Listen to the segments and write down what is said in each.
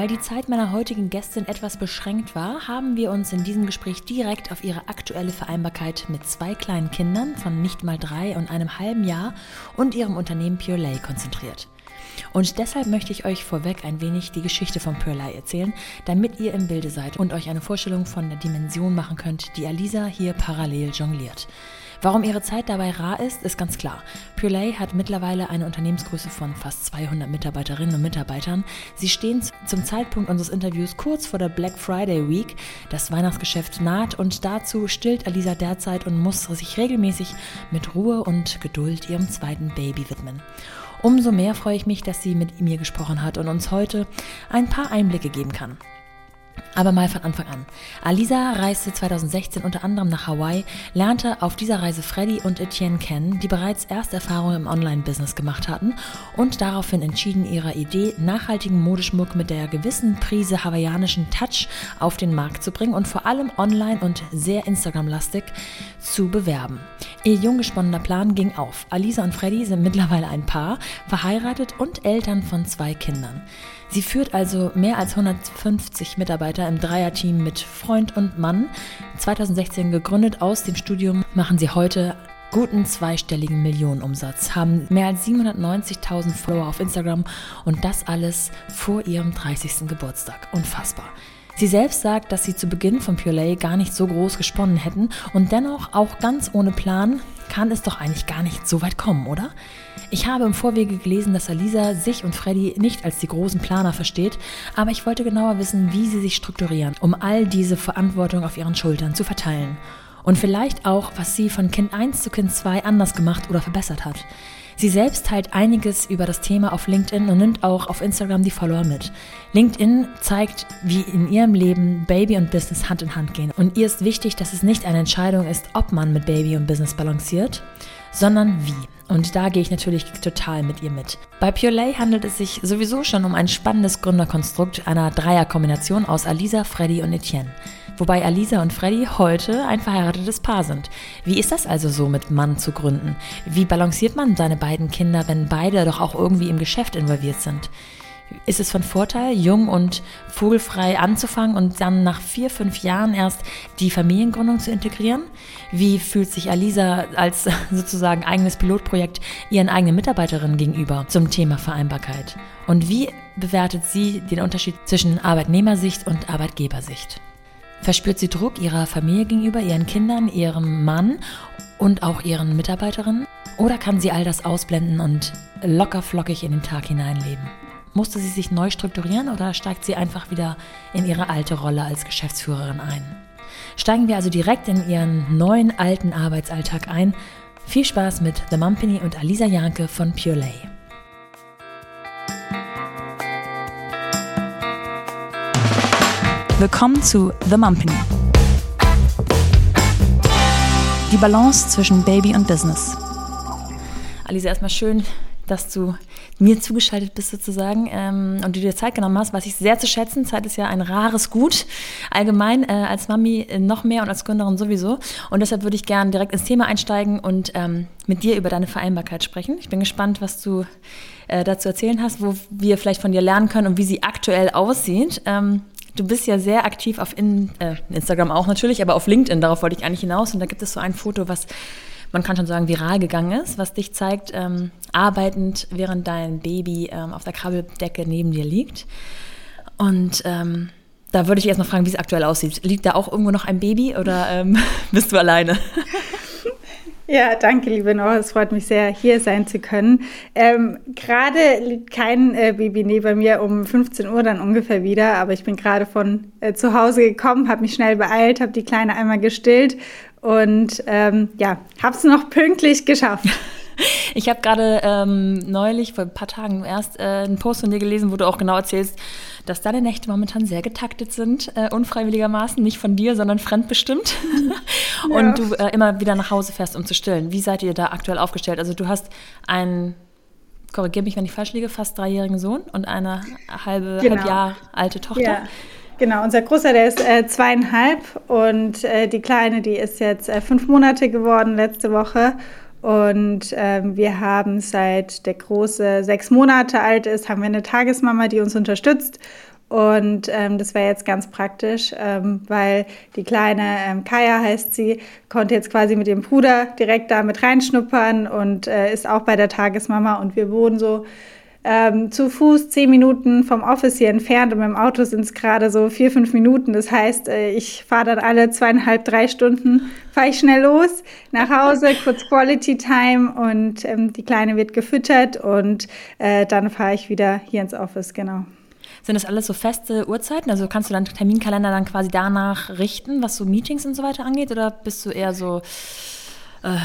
Weil die Zeit meiner heutigen Gästin etwas beschränkt war, haben wir uns in diesem Gespräch direkt auf ihre aktuelle Vereinbarkeit mit zwei kleinen Kindern von nicht mal drei und einem halben Jahr und ihrem Unternehmen Pure Lay konzentriert. Und deshalb möchte ich euch vorweg ein wenig die Geschichte von Purley erzählen, damit ihr im Bilde seid und euch eine Vorstellung von der Dimension machen könnt, die Alisa hier parallel jongliert. Warum ihre Zeit dabei rar ist, ist ganz klar. Purelay hat mittlerweile eine Unternehmensgröße von fast 200 Mitarbeiterinnen und Mitarbeitern. Sie stehen zum Zeitpunkt unseres Interviews kurz vor der Black Friday Week. Das Weihnachtsgeschäft naht und dazu stillt Alisa derzeit und muss sich regelmäßig mit Ruhe und Geduld ihrem zweiten Baby widmen. Umso mehr freue ich mich, dass sie mit mir gesprochen hat und uns heute ein paar Einblicke geben kann. Aber mal von Anfang an. Alisa reiste 2016 unter anderem nach Hawaii, lernte auf dieser Reise Freddy und Etienne kennen, die bereits erste Erfahrungen im Online-Business gemacht hatten und daraufhin entschieden, ihrer Idee, nachhaltigen Modeschmuck mit der gewissen Prise hawaiianischen Touch auf den Markt zu bringen und vor allem online und sehr Instagram-lastig zu bewerben. Ihr jung gesponnener Plan ging auf. Alisa und Freddy sind mittlerweile ein Paar, verheiratet und Eltern von zwei Kindern. Sie führt also mehr als 150 Mitarbeiter im Dreierteam mit Freund und Mann. 2016 gegründet aus dem Studium machen sie heute guten zweistelligen Millionenumsatz, haben mehr als 790.000 Follower auf Instagram und das alles vor ihrem 30. Geburtstag. Unfassbar. Sie selbst sagt, dass sie zu Beginn von Pure Lay gar nicht so groß gesponnen hätten und dennoch auch ganz ohne Plan kann es doch eigentlich gar nicht so weit kommen, oder? Ich habe im Vorwege gelesen, dass Alisa sich und Freddy nicht als die großen Planer versteht, aber ich wollte genauer wissen, wie sie sich strukturieren, um all diese Verantwortung auf ihren Schultern zu verteilen. Und vielleicht auch, was sie von Kind 1 zu Kind 2 anders gemacht oder verbessert hat. Sie selbst teilt einiges über das Thema auf LinkedIn und nimmt auch auf Instagram die Follower mit. LinkedIn zeigt, wie in ihrem Leben Baby und Business Hand in Hand gehen. Und ihr ist wichtig, dass es nicht eine Entscheidung ist, ob man mit Baby und Business balanciert, sondern wie. Und da gehe ich natürlich total mit ihr mit. Bei Pure Lay handelt es sich sowieso schon um ein spannendes Gründerkonstrukt einer Dreierkombination aus Alisa, Freddy und Etienne wobei Alisa und Freddy heute ein verheiratetes Paar sind. Wie ist das also so, mit Mann zu gründen? Wie balanciert man seine beiden Kinder, wenn beide doch auch irgendwie im Geschäft involviert sind? Ist es von Vorteil, jung und vogelfrei anzufangen und dann nach vier, fünf Jahren erst die Familiengründung zu integrieren? Wie fühlt sich Alisa als sozusagen eigenes Pilotprojekt ihren eigenen Mitarbeiterinnen gegenüber zum Thema Vereinbarkeit? Und wie bewertet sie den Unterschied zwischen Arbeitnehmersicht und Arbeitgebersicht? Verspürt sie Druck ihrer Familie gegenüber, ihren Kindern, ihrem Mann und auch ihren Mitarbeiterinnen? Oder kann sie all das ausblenden und locker flockig in den Tag hineinleben? Musste sie sich neu strukturieren oder steigt sie einfach wieder in ihre alte Rolle als Geschäftsführerin ein? Steigen wir also direkt in ihren neuen alten Arbeitsalltag ein. Viel Spaß mit The Mumpany und Alisa Janke von Pure Lay. Willkommen zu The Mumpany. Die Balance zwischen Baby und Business. Alisa, erstmal schön, dass du mir zugeschaltet bist sozusagen ähm, und du dir Zeit genommen hast, was ich sehr zu schätzen. Zeit ist ja ein rares Gut, allgemein äh, als Mami noch mehr und als Gründerin sowieso. Und deshalb würde ich gerne direkt ins Thema einsteigen und ähm, mit dir über deine Vereinbarkeit sprechen. Ich bin gespannt, was du äh, dazu erzählen hast, wo wir vielleicht von dir lernen können und wie sie aktuell aussieht. Ähm, Du bist ja sehr aktiv auf in, äh, Instagram auch natürlich, aber auf LinkedIn, darauf wollte ich eigentlich hinaus. Und da gibt es so ein Foto, was man kann schon sagen viral gegangen ist, was dich zeigt, ähm, arbeitend, während dein Baby ähm, auf der Krabbeldecke neben dir liegt. Und ähm, da würde ich erst mal fragen, wie es aktuell aussieht. Liegt da auch irgendwo noch ein Baby oder ähm, bist du alleine? Ja, danke, liebe Nora. Es freut mich sehr, hier sein zu können. Ähm, gerade liegt kein äh, Baby neben mir um 15 Uhr dann ungefähr wieder, aber ich bin gerade von äh, zu Hause gekommen, habe mich schnell beeilt, habe die Kleine einmal gestillt und ähm, ja, habe es noch pünktlich geschafft. Ich habe gerade ähm, neulich, vor ein paar Tagen erst, äh, einen Post von dir gelesen, wo du auch genau erzählst, dass deine Nächte momentan sehr getaktet sind, äh, unfreiwilligermaßen, nicht von dir, sondern fremdbestimmt. ja. Und du äh, immer wieder nach Hause fährst, um zu stillen. Wie seid ihr da aktuell aufgestellt? Also du hast einen, korrigiere mich, wenn ich falsch liege, fast dreijährigen Sohn und eine halbe, genau. halb Jahr alte Tochter. Ja. Genau, unser Großer, der ist äh, zweieinhalb und äh, die Kleine, die ist jetzt äh, fünf Monate geworden letzte Woche. Und ähm, wir haben seit der Große sechs Monate alt ist, haben wir eine Tagesmama, die uns unterstützt. Und ähm, das wäre jetzt ganz praktisch, ähm, weil die kleine ähm, Kaya heißt sie, konnte jetzt quasi mit ihrem Bruder direkt da mit reinschnuppern und äh, ist auch bei der Tagesmama. Und wir wohnen so ähm, zu Fuß zehn Minuten vom Office hier entfernt und mit dem Auto sind es gerade so vier, fünf Minuten. Das heißt, äh, ich fahre dann alle zweieinhalb, drei Stunden, fahre ich schnell los nach Hause, kurz Quality Time und ähm, die Kleine wird gefüttert und äh, dann fahre ich wieder hier ins Office, genau. Sind das alles so feste Uhrzeiten? Also kannst du deinen Terminkalender dann quasi danach richten, was so Meetings und so weiter angeht? Oder bist du eher so äh,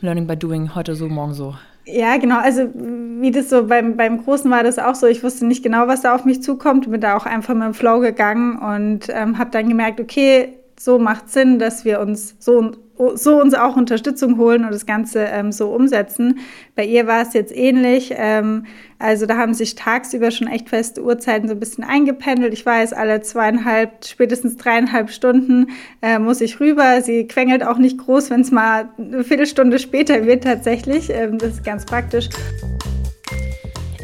Learning by Doing, heute so, morgen so? Ja, genau. Also wie das so beim, beim Großen war das auch so. Ich wusste nicht genau, was da auf mich zukommt. Bin da auch einfach mit dem Flow gegangen und ähm, habe dann gemerkt, okay, so macht Sinn, dass wir uns so so uns auch Unterstützung holen und das Ganze ähm, so umsetzen. Bei ihr war es jetzt ähnlich. Ähm, also da haben sich tagsüber schon echt feste Uhrzeiten so ein bisschen eingependelt. Ich weiß, alle zweieinhalb, spätestens dreieinhalb Stunden äh, muss ich rüber. Sie quengelt auch nicht groß, wenn es mal eine Viertelstunde später wird tatsächlich. Ähm, das ist ganz praktisch.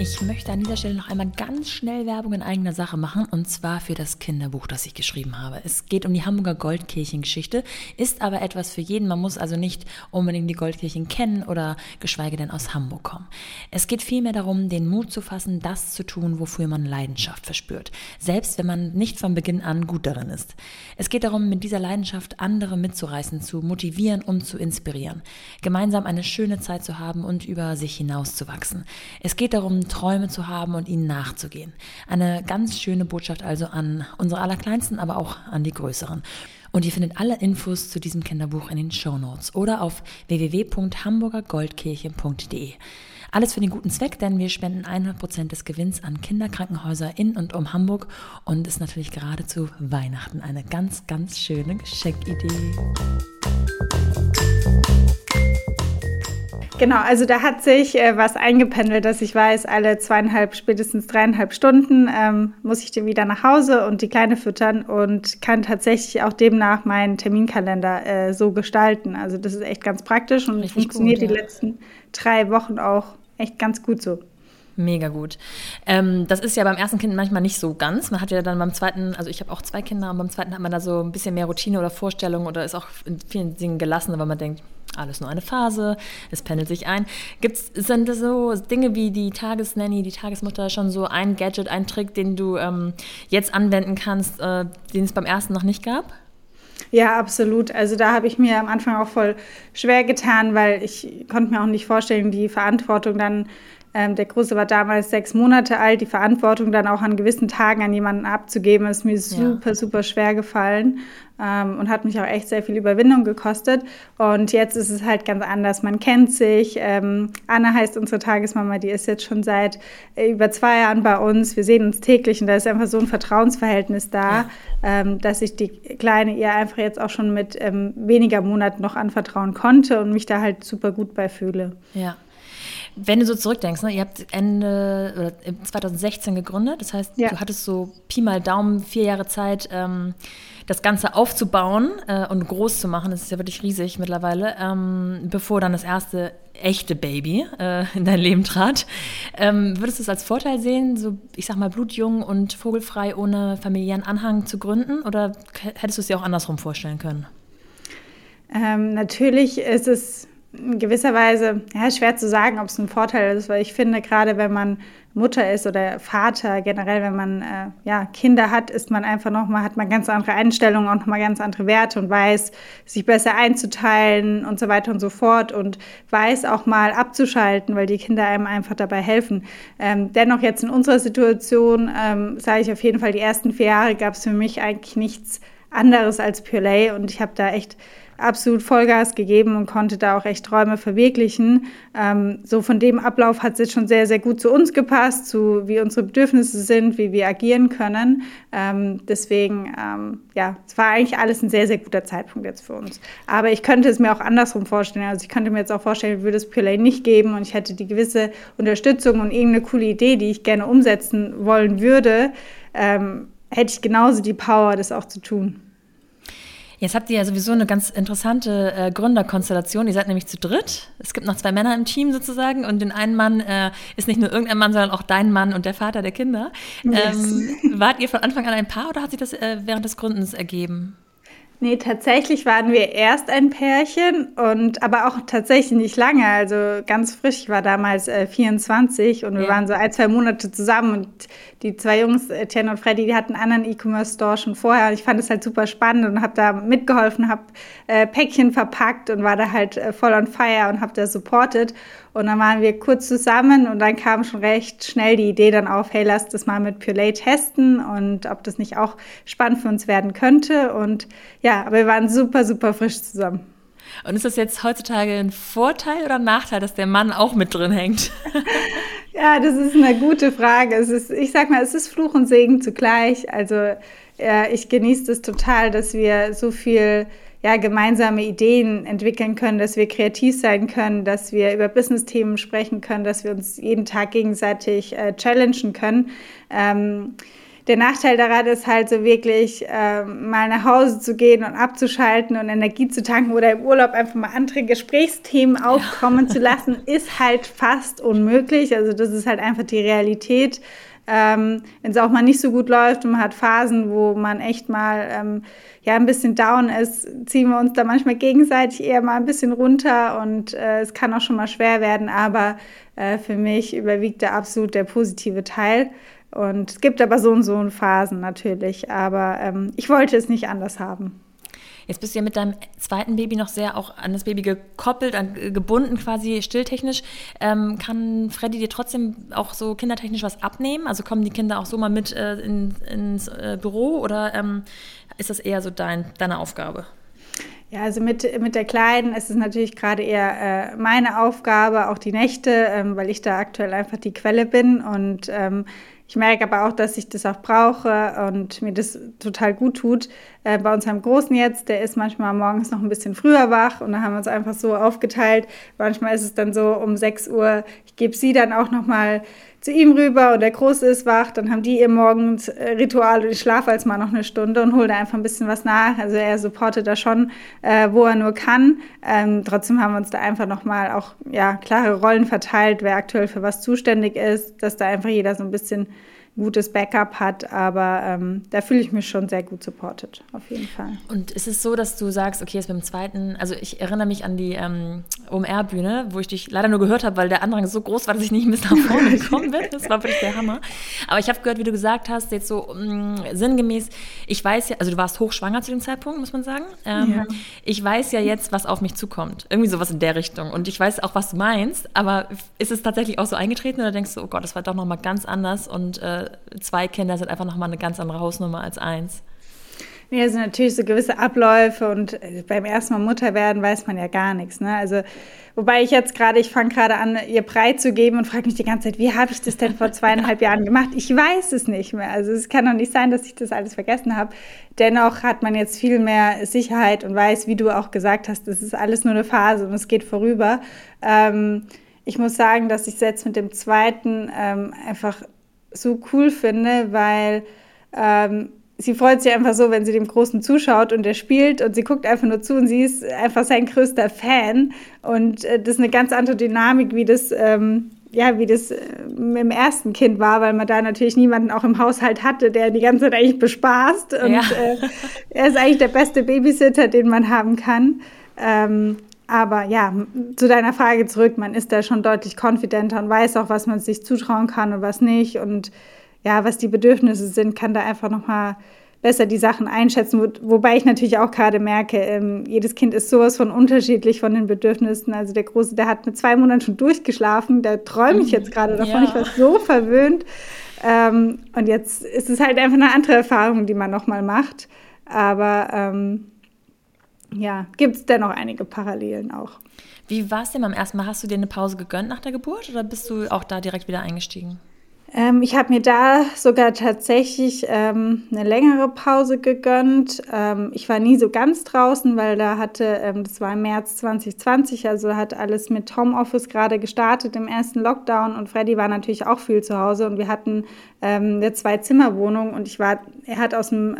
Ich möchte an dieser Stelle noch einmal ganz schnell Werbung in eigener Sache machen und zwar für das Kinderbuch, das ich geschrieben habe. Es geht um die Hamburger Goldkirchengeschichte, ist aber etwas für jeden. Man muss also nicht unbedingt die Goldkirchen kennen oder geschweige denn aus Hamburg kommen. Es geht vielmehr darum, den Mut zu fassen, das zu tun, wofür man Leidenschaft verspürt, selbst wenn man nicht von Beginn an gut darin ist. Es geht darum, mit dieser Leidenschaft andere mitzureißen, zu motivieren und zu inspirieren, gemeinsam eine schöne Zeit zu haben und über sich hinauszuwachsen. Es geht darum, Träume zu haben und ihnen nachzugehen. Eine ganz schöne Botschaft also an unsere Allerkleinsten, aber auch an die Größeren. Und ihr findet alle Infos zu diesem Kinderbuch in den Show Notes oder auf www.hamburgergoldkirche.de. Alles für den guten Zweck, denn wir spenden 100% des Gewinns an Kinderkrankenhäuser in und um Hamburg und ist natürlich gerade zu Weihnachten eine ganz, ganz schöne Geschenkidee. Genau, also da hat sich äh, was eingependelt, dass ich weiß, alle zweieinhalb, spätestens dreieinhalb Stunden ähm, muss ich dann wieder nach Hause und die Kleine füttern und kann tatsächlich auch demnach meinen Terminkalender äh, so gestalten. Also das ist echt ganz praktisch und Richtig funktioniert gut, ja. die letzten drei Wochen auch echt ganz gut so. Mega gut. Ähm, das ist ja beim ersten Kind manchmal nicht so ganz. Man hat ja dann beim zweiten, also ich habe auch zwei Kinder und beim zweiten hat man da so ein bisschen mehr Routine oder Vorstellung oder ist auch in vielen Dingen gelassen, weil man denkt, alles nur eine Phase, es pendelt sich ein. Gibt's, sind das so Dinge wie die Tagesnanny, die Tagesmutter schon so ein Gadget, ein Trick, den du ähm, jetzt anwenden kannst, äh, den es beim ersten noch nicht gab? Ja, absolut. Also da habe ich mir am Anfang auch voll schwer getan, weil ich konnte mir auch nicht vorstellen, die Verantwortung dann ähm, der Große war damals sechs Monate alt. Die Verantwortung dann auch an gewissen Tagen an jemanden abzugeben, ist mir super, ja. super schwer gefallen ähm, und hat mich auch echt sehr viel Überwindung gekostet. Und jetzt ist es halt ganz anders. Man kennt sich. Ähm, Anna heißt unsere Tagesmama, die ist jetzt schon seit äh, über zwei Jahren bei uns. Wir sehen uns täglich und da ist einfach so ein Vertrauensverhältnis da, ja. ähm, dass ich die Kleine ihr einfach jetzt auch schon mit ähm, weniger Monaten noch anvertrauen konnte und mich da halt super gut bei fühle. Ja. Wenn du so zurückdenkst, ne, ihr habt Ende oder 2016 gegründet, das heißt, ja. du hattest so Pi mal Daumen vier Jahre Zeit, ähm, das Ganze aufzubauen äh, und groß zu machen. Das ist ja wirklich riesig mittlerweile, ähm, bevor dann das erste echte Baby äh, in dein Leben trat. Ähm, würdest du es als Vorteil sehen, so ich sag mal blutjung und vogelfrei ohne familiären Anhang zu gründen? Oder hättest du es dir auch andersrum vorstellen können? Ähm, natürlich ist es in gewisser Weise, ja, schwer zu sagen, ob es ein Vorteil ist, weil ich finde, gerade wenn man Mutter ist oder Vater, generell, wenn man äh, ja, Kinder hat, ist man einfach nochmal, hat man ganz andere Einstellungen und nochmal ganz andere Werte und weiß, sich besser einzuteilen und so weiter und so fort und weiß auch mal abzuschalten, weil die Kinder einem einfach dabei helfen. Ähm, dennoch jetzt in unserer Situation, ähm, sage ich auf jeden Fall, die ersten vier Jahre gab es für mich eigentlich nichts anderes als Pure und ich habe da echt absolut Vollgas gegeben und konnte da auch echt Träume verwirklichen. Ähm, so von dem Ablauf hat es jetzt schon sehr, sehr gut zu uns gepasst, zu wie unsere Bedürfnisse sind, wie wir agieren können. Ähm, deswegen, ähm, ja, es war eigentlich alles ein sehr, sehr guter Zeitpunkt jetzt für uns. Aber ich könnte es mir auch andersrum vorstellen. Also ich könnte mir jetzt auch vorstellen, würde es Purelay nicht geben und ich hätte die gewisse Unterstützung und irgendeine coole Idee, die ich gerne umsetzen wollen würde, ähm, hätte ich genauso die Power, das auch zu tun. Jetzt habt ihr ja sowieso eine ganz interessante äh, Gründerkonstellation. Ihr seid nämlich zu dritt. Es gibt noch zwei Männer im Team sozusagen und den einen Mann äh, ist nicht nur irgendein Mann, sondern auch dein Mann und der Vater der Kinder. Yes. Ähm, wart ihr von Anfang an ein Paar oder hat sich das äh, während des Gründens ergeben? Nee, tatsächlich waren wir erst ein Pärchen und aber auch tatsächlich nicht lange, also ganz frisch. Ich war damals äh, 24 und wir ja. waren so ein, zwei Monate zusammen und die zwei Jungs, Etienne und Freddy, die hatten einen anderen E-Commerce-Store schon vorher. Und ich fand es halt super spannend und habe da mitgeholfen, habe äh, Päckchen verpackt und war da halt äh, voll on fire und habe da supported. Und dann waren wir kurz zusammen und dann kam schon recht schnell die Idee dann auf, hey, lass das mal mit Purelay testen und ob das nicht auch spannend für uns werden könnte. Und ja, aber wir waren super, super frisch zusammen. Und ist das jetzt heutzutage ein Vorteil oder ein Nachteil, dass der Mann auch mit drin hängt? ja, das ist eine gute Frage. Es ist, ich sag mal, es ist Fluch und Segen zugleich. Also ja, ich genieße es total, dass wir so viel ja, gemeinsame Ideen entwickeln können, dass wir kreativ sein können, dass wir über Business-Themen sprechen können, dass wir uns jeden Tag gegenseitig äh, challengen können. Ähm, der Nachteil daran ist halt so wirklich äh, mal nach Hause zu gehen und abzuschalten und Energie zu tanken oder im Urlaub einfach mal andere Gesprächsthemen aufkommen ja. zu lassen, ist halt fast unmöglich. Also das ist halt einfach die Realität. Ähm, Wenn es auch mal nicht so gut läuft und man hat Phasen, wo man echt mal ähm, ja ein bisschen down ist, ziehen wir uns da manchmal gegenseitig eher mal ein bisschen runter und äh, es kann auch schon mal schwer werden, aber äh, für mich überwiegt da absolut der positive Teil. Und es gibt aber so und so Phasen natürlich, aber ähm, ich wollte es nicht anders haben. Jetzt bist du ja mit deinem zweiten Baby noch sehr auch an das Baby gekoppelt, an, gebunden quasi stilltechnisch. Ähm, kann Freddy dir trotzdem auch so kindertechnisch was abnehmen? Also kommen die Kinder auch so mal mit äh, in, ins äh, Büro oder ähm, ist das eher so dein, deine Aufgabe? Ja, also mit, mit der Kleinen ist es natürlich gerade eher äh, meine Aufgabe, auch die Nächte, ähm, weil ich da aktuell einfach die Quelle bin und ähm, ich merke aber auch, dass ich das auch brauche und mir das total gut tut. Äh, bei unserem Großen jetzt, der ist manchmal morgens noch ein bisschen früher wach und da haben wir uns einfach so aufgeteilt. Manchmal ist es dann so um 6 Uhr, ich gebe sie dann auch noch mal zu ihm rüber und der Große ist wach, dann haben die ihr Morgenritual und ich schlafe als mal noch eine Stunde und hole da einfach ein bisschen was nach. Also er supportet da schon, äh, wo er nur kann. Ähm, trotzdem haben wir uns da einfach nochmal auch ja, klare Rollen verteilt, wer aktuell für was zuständig ist, dass da einfach jeder so ein bisschen gutes Backup hat, aber ähm, da fühle ich mich schon sehr gut supported, auf jeden Fall. Und ist es so, dass du sagst, okay, jetzt beim zweiten, also ich erinnere mich an die ähm, OMR-Bühne, wo ich dich leider nur gehört habe, weil der Andrang so groß war, dass ich nicht bis nach vorne gekommen bin. Das war wirklich der Hammer. Aber ich habe gehört, wie du gesagt hast, jetzt so mh, mm, sinngemäß, ich weiß ja, also du warst hochschwanger zu dem Zeitpunkt, muss man sagen. Ähm, ja. Ich weiß ja jetzt, was auf mich zukommt. Irgendwie sowas in der Richtung. Und ich weiß auch, was du meinst, aber ist es tatsächlich auch so eingetreten oder denkst du, oh Gott, das war doch nochmal ganz anders und äh, zwei Kinder sind einfach nochmal eine ganz andere Hausnummer als eins. Nee, also natürlich so gewisse Abläufe und äh, beim ersten Mal Mutter werden weiß man ja gar nichts. Ne? Also, wobei ich jetzt gerade, ich fange gerade an, ihr Breit zu geben und frage mich die ganze Zeit, wie habe ich das denn vor zweieinhalb Jahren gemacht? Ich weiß es nicht mehr. Also es kann doch nicht sein, dass ich das alles vergessen habe. Dennoch hat man jetzt viel mehr Sicherheit und weiß, wie du auch gesagt hast, das ist alles nur eine Phase und es geht vorüber. Ähm, ich muss sagen, dass ich jetzt mit dem zweiten ähm, einfach so cool finde, weil ähm, sie freut sich einfach so, wenn sie dem Großen zuschaut und er spielt und sie guckt einfach nur zu und sie ist einfach sein größter Fan. Und äh, das ist eine ganz andere Dynamik, wie das, ähm, ja, wie das äh, im ersten Kind war, weil man da natürlich niemanden auch im Haushalt hatte, der die ganze Zeit eigentlich bespaßt. Und ja. äh, er ist eigentlich der beste Babysitter, den man haben kann. Ähm, aber ja, zu deiner Frage zurück, man ist da schon deutlich konfidenter und weiß auch, was man sich zutrauen kann und was nicht. Und ja, was die Bedürfnisse sind, kann da einfach nochmal besser die Sachen einschätzen. Wo, wobei ich natürlich auch gerade merke, ähm, jedes Kind ist sowas von unterschiedlich von den Bedürfnissen. Also der Große, der hat mit zwei Monaten schon durchgeschlafen, da träume ich jetzt gerade davon. Ja. Ich war so verwöhnt. Ähm, und jetzt ist es halt einfach eine andere Erfahrung, die man nochmal macht. Aber ähm, ja, gibt es dennoch einige Parallelen auch. Wie war es denn beim ersten Mal? Hast du dir eine Pause gegönnt nach der Geburt oder bist du auch da direkt wieder eingestiegen? Ähm, ich habe mir da sogar tatsächlich ähm, eine längere Pause gegönnt. Ähm, ich war nie so ganz draußen, weil da hatte, ähm, das war im März 2020, also hat alles mit Homeoffice gerade gestartet im ersten Lockdown und Freddy war natürlich auch viel zu Hause und wir hatten ähm, eine Zwei-Zimmer-Wohnung und ich war, er hat aus dem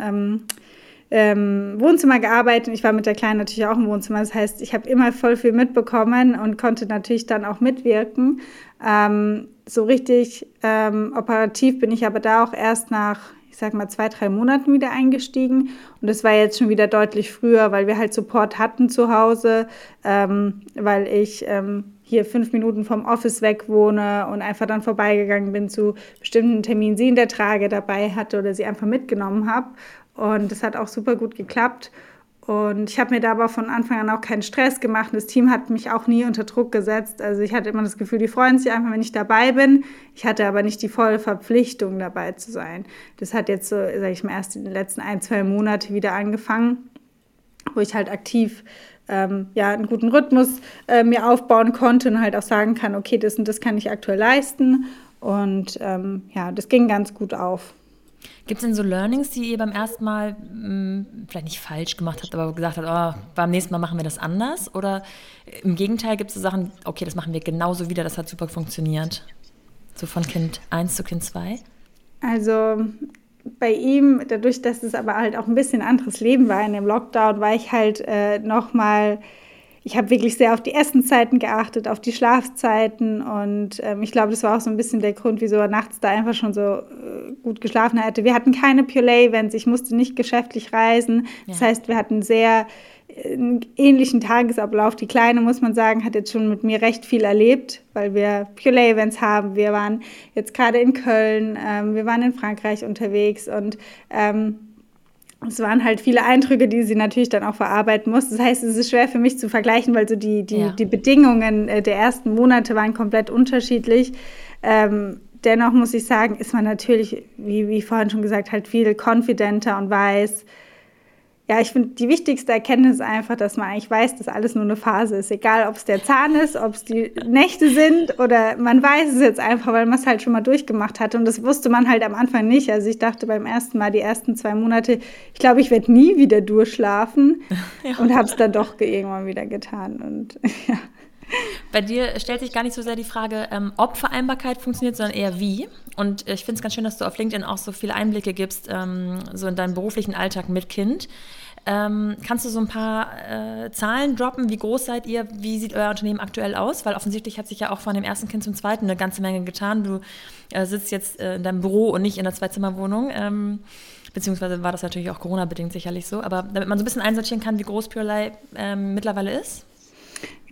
ähm, Wohnzimmer gearbeitet. Ich war mit der Kleinen natürlich auch im Wohnzimmer. Das heißt, ich habe immer voll viel mitbekommen und konnte natürlich dann auch mitwirken. Ähm, so richtig ähm, operativ bin ich aber da auch erst nach, ich sag mal, zwei, drei Monaten wieder eingestiegen. Und das war jetzt schon wieder deutlich früher, weil wir halt Support hatten zu Hause, ähm, weil ich ähm, hier fünf Minuten vom Office weg wohne und einfach dann vorbeigegangen bin zu bestimmten Terminen, sie in der Trage dabei hatte oder sie einfach mitgenommen habe. Und das hat auch super gut geklappt. Und ich habe mir da aber von Anfang an auch keinen Stress gemacht. Das Team hat mich auch nie unter Druck gesetzt. Also ich hatte immer das Gefühl, die freuen sich einfach, wenn ich dabei bin. Ich hatte aber nicht die volle Verpflichtung, dabei zu sein. Das hat jetzt so, sage ich mal, erst in den letzten ein, zwei Monate wieder angefangen, wo ich halt aktiv ähm, ja, einen guten Rhythmus äh, mir aufbauen konnte und halt auch sagen kann, okay, das und das kann ich aktuell leisten. Und ähm, ja, das ging ganz gut auf. Gibt es denn so Learnings, die ihr beim ersten Mal mh, hm, vielleicht nicht falsch gemacht habt, aber gesagt habt, oh, beim nächsten Mal machen wir das anders? Oder im Gegenteil gibt es so Sachen, okay, das machen wir genauso wieder, das hat super funktioniert? So von Kind 1 zu Kind 2? Also bei ihm, dadurch, dass es aber halt auch ein bisschen anderes Leben war in dem Lockdown, war ich halt äh, nochmal mal ich habe wirklich sehr auf die Essenszeiten geachtet, auf die Schlafzeiten und ähm, ich glaube, das war auch so ein bisschen der Grund, wieso er nachts da einfach schon so äh, gut geschlafen hatte. Wir hatten keine Pure-Events, ich musste nicht geschäftlich reisen. Ja. Das heißt, wir hatten sehr äh, einen ähnlichen Tagesablauf. Die Kleine, muss man sagen, hat jetzt schon mit mir recht viel erlebt, weil wir Pure-Events haben. Wir waren jetzt gerade in Köln, ähm, wir waren in Frankreich unterwegs und ähm, es waren halt viele Eindrücke, die sie natürlich dann auch verarbeiten muss. Das heißt, es ist schwer für mich zu vergleichen, weil so die, die, ja. die Bedingungen äh, der ersten Monate waren komplett unterschiedlich. Ähm, dennoch muss ich sagen, ist man natürlich, wie, wie vorhin schon gesagt, halt viel confidenter und weiß, ja, ich finde, die wichtigste Erkenntnis ist einfach, dass man eigentlich weiß, dass alles nur eine Phase ist. Egal, ob es der Zahn ist, ob es die Nächte sind oder man weiß es jetzt einfach, weil man es halt schon mal durchgemacht hat. Und das wusste man halt am Anfang nicht. Also ich dachte beim ersten Mal, die ersten zwei Monate, ich glaube, ich werde nie wieder durchschlafen ja. und habe es dann doch irgendwann wieder getan. Und ja. Bei dir stellt sich gar nicht so sehr die Frage, ähm, ob Vereinbarkeit funktioniert, sondern eher wie. Und ich finde es ganz schön, dass du auf LinkedIn auch so viele Einblicke gibst, ähm, so in deinen beruflichen Alltag mit Kind. Ähm, kannst du so ein paar äh, Zahlen droppen? Wie groß seid ihr? Wie sieht euer Unternehmen aktuell aus? Weil offensichtlich hat sich ja auch von dem ersten Kind zum zweiten eine ganze Menge getan. Du äh, sitzt jetzt äh, in deinem Büro und nicht in der Zweizimmerwohnung. Ähm, beziehungsweise war das natürlich auch Corona-bedingt sicherlich so. Aber damit man so ein bisschen einsortieren kann, wie groß Purelei ähm, mittlerweile ist?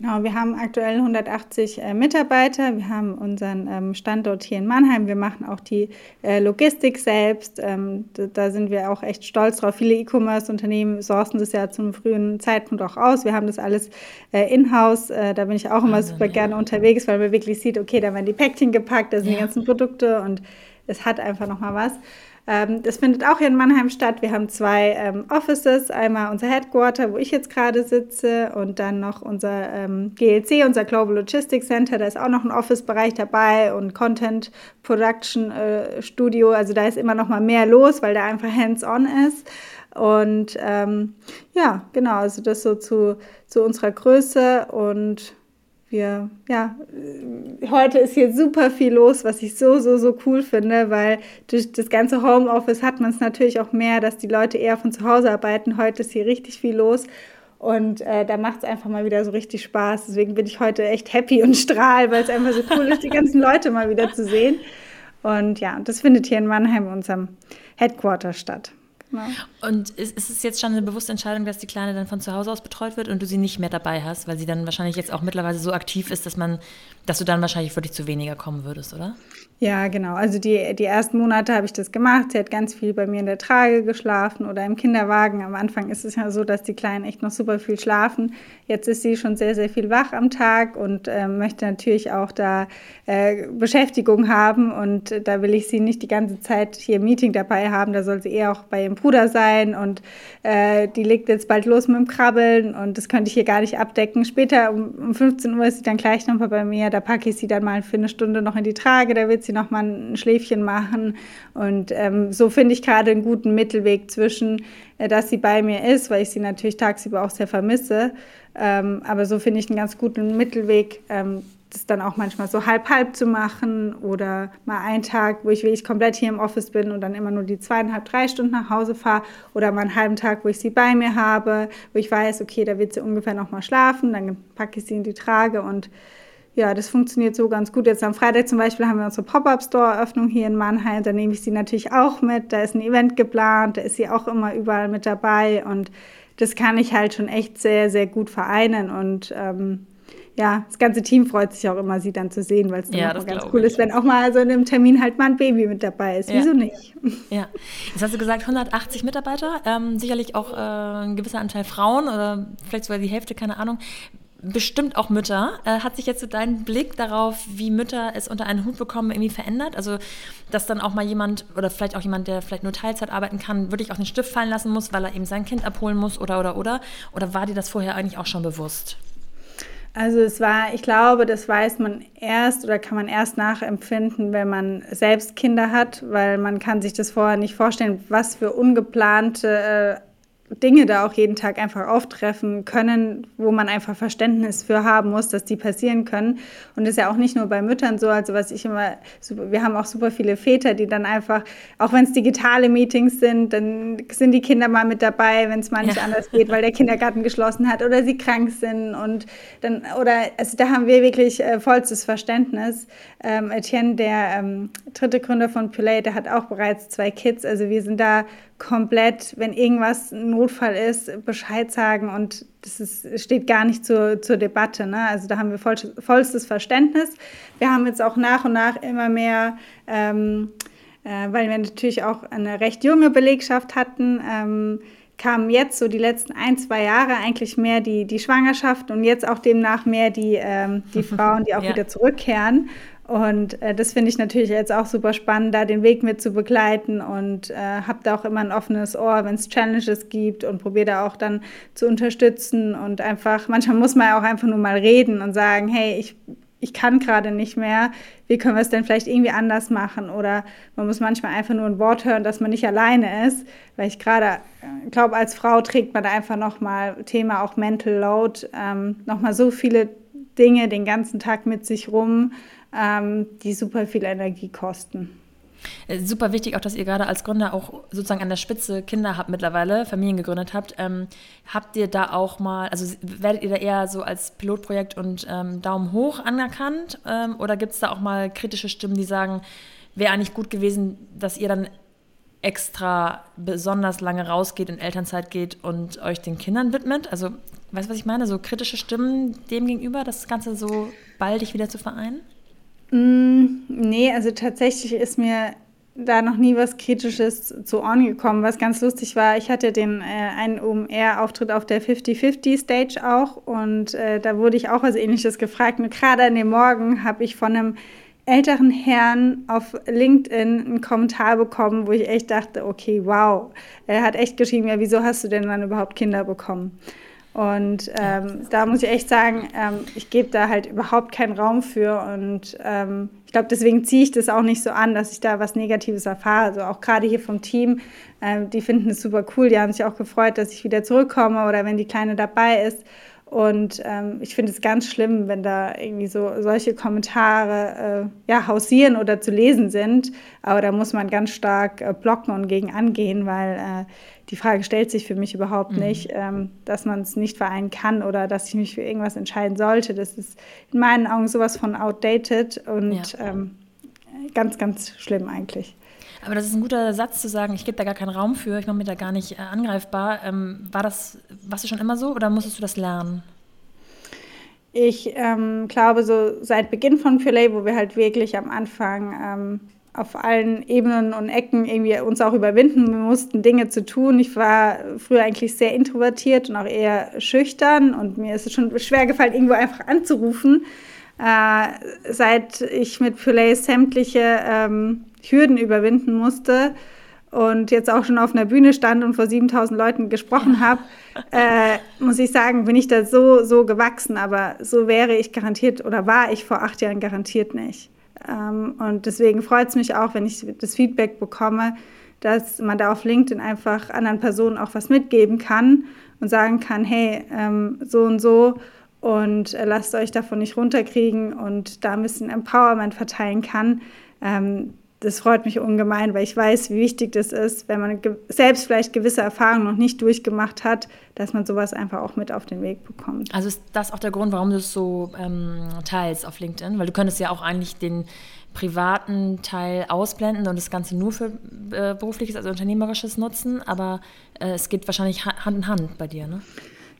Genau, wir haben aktuell 180 äh, Mitarbeiter. Wir haben unseren ähm, Standort hier in Mannheim. Wir machen auch die äh, Logistik selbst. Ähm, da, da, sind wir auch echt stolz drauf. Viele E-Commerce-Unternehmen sourcen das ja zum frühen Zeitpunkt auch aus. Wir haben das alles äh, in-house. Äh, da bin ich auch immer also, super ja. gerne unterwegs, weil man wirklich sieht, okay, da werden die Päckchen gepackt, da sind ja. die ganzen Produkte und es hat einfach nochmal was. Ähm, das findet auch hier in Mannheim statt. Wir haben zwei ähm, Offices, einmal unser Headquarter, wo ich jetzt gerade sitze, und dann noch unser ähm, GLC, unser Global Logistics Center. Da ist auch noch ein Office-Bereich dabei und Content Production äh, Studio. Also da ist immer noch mal mehr los, weil da einfach hands-on ist. Und ähm, ja, genau, also das so zu, zu unserer Größe und wir, ja, heute ist hier super viel los, was ich so, so, so cool finde, weil durch das ganze Homeoffice hat man es natürlich auch mehr, dass die Leute eher von zu Hause arbeiten. Heute ist hier richtig viel los und äh, da macht es einfach mal wieder so richtig Spaß. Deswegen bin ich heute echt happy und strahl, weil es einfach so cool ist, die ganzen Leute mal wieder zu sehen. Und ja, das findet hier in Mannheim, unserem Headquarter, statt. Und ist, ist, es jetzt schon eine bewusste Entscheidung, dass die Kleine dann von zu Hause aus betreut wird und du sie nicht mehr dabei hast, weil sie dann wahrscheinlich jetzt auch mittlerweile so aktiv ist, dass man, dass du dann wahrscheinlich wirklich zu weniger kommen würdest, oder? Ja, genau. Also die, die ersten Monate habe ich das gemacht. Sie hat ganz viel bei mir in der Trage geschlafen oder im Kinderwagen. Am Anfang ist es ja so, dass die Kleinen echt noch super viel schlafen. Jetzt ist sie schon sehr, sehr viel wach am Tag und äh, möchte natürlich auch da äh, Beschäftigung haben. Und da will ich sie nicht die ganze Zeit hier im Meeting dabei haben. Da soll sie eher auch bei ihrem Bruder sein. Und äh, die legt jetzt bald los mit dem Krabbeln und das könnte ich hier gar nicht abdecken. Später um, um 15 Uhr ist sie dann gleich nochmal bei mir. Da packe ich sie dann mal für eine Stunde noch in die Trage. Da wird sie sie noch mal ein Schläfchen machen. Und ähm, so finde ich gerade einen guten Mittelweg zwischen, äh, dass sie bei mir ist, weil ich sie natürlich tagsüber auch sehr vermisse. Ähm, aber so finde ich einen ganz guten Mittelweg, ähm, das dann auch manchmal so halb-halb zu machen oder mal einen Tag, wo ich wirklich komplett hier im Office bin und dann immer nur die zweieinhalb, drei Stunden nach Hause fahre oder mal einen halben Tag, wo ich sie bei mir habe, wo ich weiß, okay, da wird sie ungefähr noch mal schlafen, dann packe ich sie in die Trage und ja, das funktioniert so ganz gut. Jetzt am Freitag zum Beispiel haben wir unsere Pop-Up-Store-Eröffnung hier in Mannheim. Da nehme ich sie natürlich auch mit. Da ist ein Event geplant, da ist sie auch immer überall mit dabei. Und das kann ich halt schon echt sehr, sehr gut vereinen. Und ähm, ja, das ganze Team freut sich auch immer, sie dann zu sehen, weil es dann ja, auch ganz cool ich. ist, wenn auch mal so in einem Termin halt mal ein Baby mit dabei ist. Ja. Wieso nicht? Ja, jetzt hast du gesagt 180 Mitarbeiter, ähm, sicherlich auch äh, ein gewisser Anteil Frauen oder vielleicht sogar die Hälfte, keine Ahnung bestimmt auch Mütter. Äh, hat sich jetzt so dein Blick darauf, wie Mütter es unter einen Hut bekommen, irgendwie verändert? Also, dass dann auch mal jemand oder vielleicht auch jemand, der vielleicht nur Teilzeit arbeiten kann, wirklich auch den Stift fallen lassen muss, weil er eben sein Kind abholen muss oder, oder, oder? Oder war dir das vorher eigentlich auch schon bewusst? Also es war, ich glaube, das weiß man erst oder kann man erst nachempfinden, wenn man selbst Kinder hat, weil man kann sich das vorher nicht vorstellen, was für ungeplante äh, Dinge da auch jeden Tag einfach auftreffen können, wo man einfach Verständnis für haben muss, dass die passieren können. Und das ist ja auch nicht nur bei Müttern so, also was ich immer, wir haben auch super viele Väter, die dann einfach, auch wenn es digitale Meetings sind, dann sind die Kinder mal mit dabei, wenn es mal nicht ja. anders geht, weil der Kindergarten geschlossen hat oder sie krank sind und dann, oder, also da haben wir wirklich äh, vollstes Verständnis. Ähm, Etienne, der ähm, dritte Gründer von Pulay, der hat auch bereits zwei Kids, also wir sind da komplett, wenn irgendwas ein Notfall ist, Bescheid sagen und das ist, steht gar nicht zur, zur Debatte. Ne? Also da haben wir voll, vollstes Verständnis. Wir haben jetzt auch nach und nach immer mehr, ähm, äh, weil wir natürlich auch eine recht junge Belegschaft hatten, ähm, kamen jetzt so die letzten ein, zwei Jahre eigentlich mehr die, die Schwangerschaft und jetzt auch demnach mehr die, ähm, die Frauen, die auch ja. wieder zurückkehren. Und äh, das finde ich natürlich jetzt auch super spannend, da den Weg mit zu begleiten und äh, habe da auch immer ein offenes Ohr, wenn es Challenges gibt und probiere da auch dann zu unterstützen und einfach, manchmal muss man ja auch einfach nur mal reden und sagen, hey, ich, ich kann gerade nicht mehr, wie können wir es denn vielleicht irgendwie anders machen? Oder man muss manchmal einfach nur ein Wort hören, dass man nicht alleine ist, weil ich gerade äh, glaube, als Frau trägt man da einfach nochmal, Thema auch Mental Load, ähm, nochmal so viele Dinge den ganzen Tag mit sich rum ähm, die super viel Energie kosten. Äh, super wichtig auch, dass ihr gerade als Gründer auch sozusagen an der Spitze Kinder habt mittlerweile, Familien gegründet habt. Ähm, habt ihr da auch mal, also werdet ihr da eher so als Pilotprojekt und ähm, Daumen hoch anerkannt? Ähm, oder gibt es da auch mal kritische Stimmen, die sagen, wäre eigentlich gut gewesen, dass ihr dann extra besonders lange rausgeht, in Elternzeit geht und euch den Kindern widmet? Also, weißt du, was ich meine? So kritische Stimmen dem gegenüber, das Ganze so baldig wieder zu vereinen? Mm, nee, also tatsächlich ist mir da noch nie was Kritisches zu Ohren gekommen. Was ganz lustig war, ich hatte den äh, einen OMR-Auftritt auf der 50-50-Stage auch und äh, da wurde ich auch was ähnliches gefragt. Und gerade an dem Morgen habe ich von einem älteren Herrn auf LinkedIn einen Kommentar bekommen, wo ich echt dachte, okay, wow. Er hat echt geschrieben, ja, wieso hast du denn dann überhaupt Kinder bekommen? Und ähm, da muss ich echt sagen, ähm, ich gebe da halt überhaupt keinen Raum für. Und ähm, ich glaube, deswegen ziehe ich das auch nicht so an, dass ich da was Negatives erfahre. Also auch gerade hier vom Team, äh, die finden es super cool. Die haben sich auch gefreut, dass ich wieder zurückkomme oder wenn die Kleine dabei ist. Und ähm, ich finde es ganz schlimm, wenn da irgendwie so solche Kommentare äh, ja, hausieren oder zu lesen sind. Aber da muss man ganz stark äh, blocken und gegen angehen, weil äh, die Frage stellt sich für mich überhaupt mhm. nicht, ähm, dass man es nicht vereinen kann oder dass ich mich für irgendwas entscheiden sollte. Das ist in meinen Augen sowas von outdated und ja. ähm, ganz, ganz schlimm eigentlich. Aber das ist ein guter Satz zu sagen, ich gebe da gar keinen Raum für, ich mache mich da gar nicht äh, angreifbar. Ähm, war das, warst du schon immer so oder musstest du das lernen? Ich ähm, glaube, so seit Beginn von Purelay, wo wir halt wirklich am Anfang ähm, auf allen Ebenen und Ecken irgendwie uns auch überwinden wir mussten, Dinge zu tun. Ich war früher eigentlich sehr introvertiert und auch eher schüchtern und mir ist es schon schwer gefallen, irgendwo einfach anzurufen. Äh, seit ich mit Purelay sämtliche ähm, Hürden überwinden musste und jetzt auch schon auf einer Bühne stand und vor 7000 Leuten gesprochen habe, äh, muss ich sagen, bin ich da so, so gewachsen. Aber so wäre ich garantiert oder war ich vor acht Jahren garantiert nicht. Ähm, und deswegen freut es mich auch, wenn ich das Feedback bekomme, dass man da auf LinkedIn einfach anderen Personen auch was mitgeben kann und sagen kann, hey, ähm, so und so und äh, lasst euch davon nicht runterkriegen und da ein bisschen Empowerment verteilen kann. Das freut mich ungemein, weil ich weiß, wie wichtig das ist, wenn man selbst vielleicht gewisse Erfahrungen noch nicht durchgemacht hat, dass man sowas einfach auch mit auf den Weg bekommt. Also ist das auch der Grund, warum du es so ähm, teilst auf LinkedIn? Weil du könntest ja auch eigentlich den privaten Teil ausblenden und das Ganze nur für äh, berufliches, also unternehmerisches nutzen, aber äh, es geht wahrscheinlich Hand in Hand bei dir, ne?